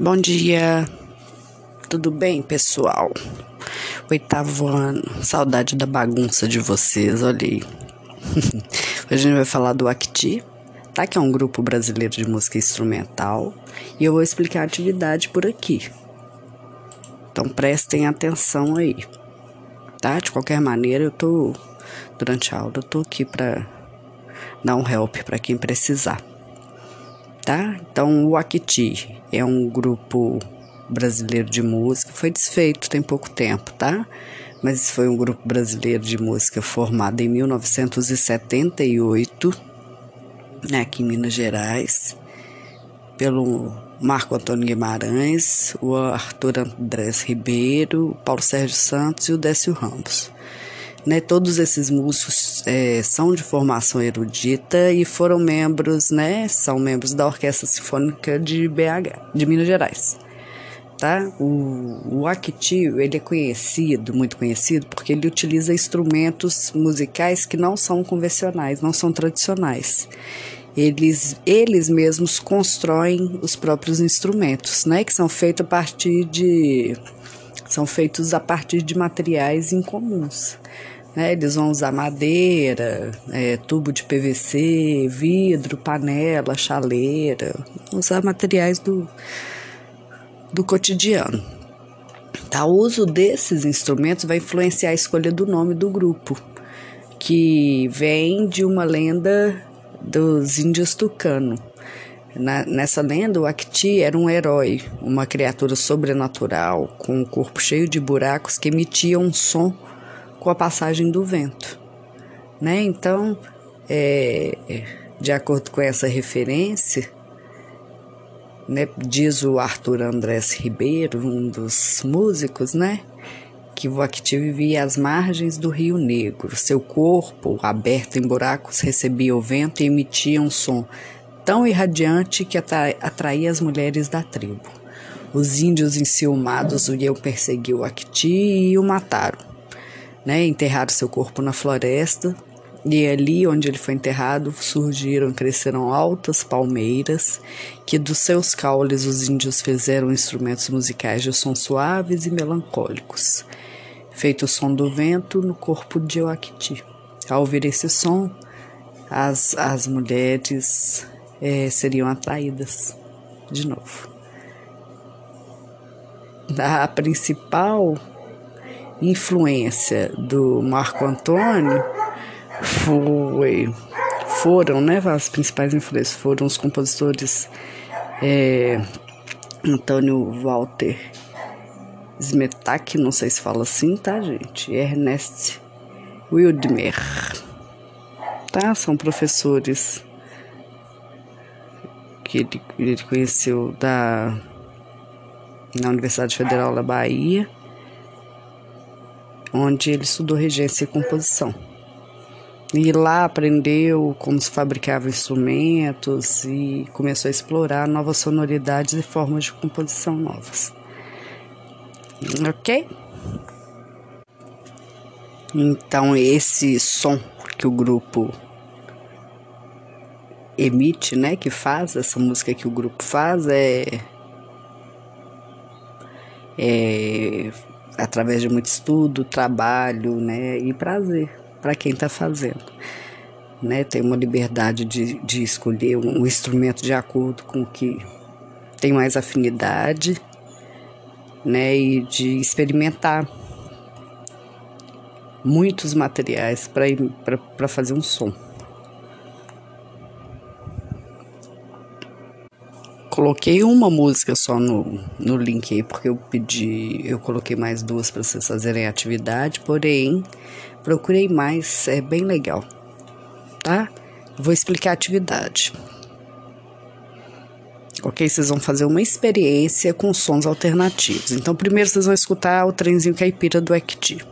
Bom dia, tudo bem, pessoal? Oitavo ano, saudade da bagunça de vocês, olha aí. Hoje a gente vai falar do Acti, tá? Que é um grupo brasileiro de música instrumental e eu vou explicar a atividade por aqui. Então prestem atenção aí, tá? De qualquer maneira, eu tô, durante a aula, eu tô aqui pra dar um help para quem precisar tá? Então, o Akiti é um grupo brasileiro de música, foi desfeito tem pouco tempo, tá? Mas foi um grupo brasileiro de música formado em 1978, né, aqui em Minas Gerais, pelo Marco Antônio Guimarães, o Arthur Andrés Ribeiro, o Paulo Sérgio Santos e o Décio Ramos. Né, todos esses músicos é, são de formação erudita e foram membros, né, são membros da Orquestra Sinfônica de BH, de Minas Gerais. Tá? O, o Akiti, ele é conhecido, muito conhecido, porque ele utiliza instrumentos musicais que não são convencionais, não são tradicionais. Eles, eles mesmos constroem os próprios instrumentos, né, que são feitos a partir de são feitos a partir de materiais incomuns. Né? Eles vão usar madeira, é, tubo de PVC, vidro, panela, chaleira, usar materiais do, do cotidiano. Tá? O uso desses instrumentos vai influenciar a escolha do nome do grupo, que vem de uma lenda dos índios tucano. Na, nessa lenda, o Acti era um herói, uma criatura sobrenatural, com um corpo cheio de buracos que emitia um som com a passagem do vento. Né? Então, é, de acordo com essa referência, né, diz o Arthur Andrés Ribeiro, um dos músicos, né, que o Acti vivia às margens do Rio Negro. Seu corpo, aberto em buracos, recebia o vento e emitia um som tão irradiante que atraía as mulheres da tribo. Os índios enciumados iam perseguir o Acti e o mataram né, enterraram seu corpo na floresta. E ali onde ele foi enterrado surgiram, cresceram altas palmeiras, que dos seus caules os índios fizeram instrumentos musicais de sons suaves e melancólicos, feito o som do vento no corpo de Oakti. Ao ouvir esse som, as, as mulheres é, seriam atraídas de novo. A principal influência do Marco Antônio foi, foram, né, as principais influências foram os compositores é, Antônio Walter Smetak, não sei se fala assim, tá, gente? Ernest Wildmer, tá? São professores que ele, ele conheceu da na Universidade Federal da Bahia onde ele estudou regência e composição. E lá aprendeu como se fabricavam instrumentos e começou a explorar novas sonoridades e formas de composição novas. Ok? Então, esse som que o grupo emite, né, que faz, essa música que o grupo faz é, é através de muito estudo, trabalho, né, e prazer para quem está fazendo. Né, tem uma liberdade de, de escolher um, um instrumento de acordo com o que tem mais afinidade, né, e de experimentar muitos materiais para fazer um som. Coloquei uma música só no, no link aí, porque eu pedi, eu coloquei mais duas para vocês fazerem atividade, porém, procurei mais, é bem legal, tá? Vou explicar a atividade. Ok? Vocês vão fazer uma experiência com sons alternativos. Então, primeiro vocês vão escutar o trenzinho caipira do Ekti,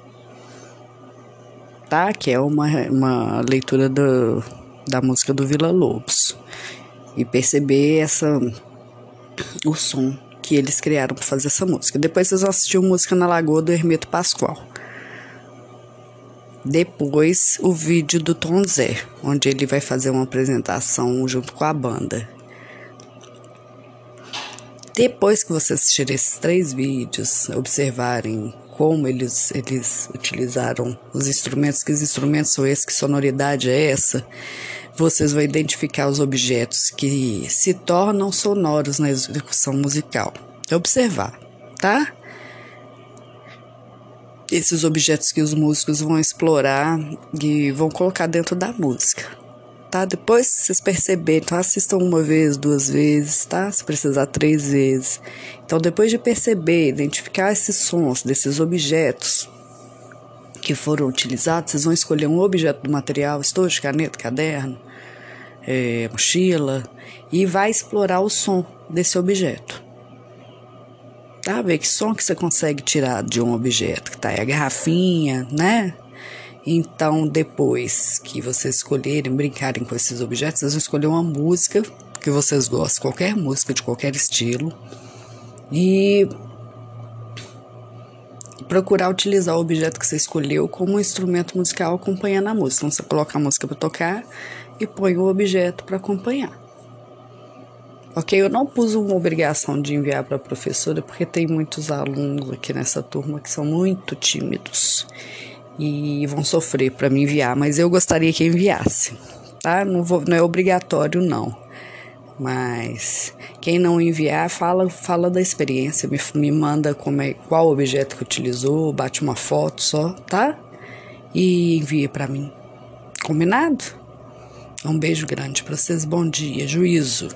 tá? Que é uma, uma leitura do, da música do Vila Lobos. E perceber essa o som que eles criaram para fazer essa música. Depois vocês vão assistir Música na Lagoa do Hermeto Pascoal. Depois o vídeo do Tom Zé, onde ele vai fazer uma apresentação junto com a banda. Depois que vocês assistirem esses três vídeos, observarem como eles, eles utilizaram os instrumentos, que os instrumentos são esses, que sonoridade é essa, vocês vão identificar os objetos que se tornam sonoros na execução musical. Observar, tá? Esses objetos que os músicos vão explorar e vão colocar dentro da música tá? Depois vocês perceberem, então assistam uma vez, duas vezes, tá? Se precisar, três vezes. Então, depois de perceber, identificar esses sons desses objetos que foram utilizados, vocês vão escolher um objeto do material, estojo, caneta, caderno, é, mochila, e vai explorar o som desse objeto. Tá? Ver que som que você consegue tirar de um objeto, que tá aí a garrafinha, né? Então, depois que vocês escolherem brincarem com esses objetos, vocês vão escolher uma música que vocês gostam, qualquer música de qualquer estilo, e procurar utilizar o objeto que você escolheu como um instrumento musical acompanhando a música. Então, você coloca a música para tocar e põe o objeto para acompanhar. Ok, eu não pus uma obrigação de enviar para a professora porque tem muitos alunos aqui nessa turma que são muito tímidos e vão sofrer para me enviar, mas eu gostaria que enviasse, tá? Não, vou, não é obrigatório, não. Mas quem não enviar, fala, fala da experiência, me, me manda como é, qual objeto que utilizou, bate uma foto só, tá? E envia para mim. Combinado? Um beijo grande para vocês. Bom dia, juízo.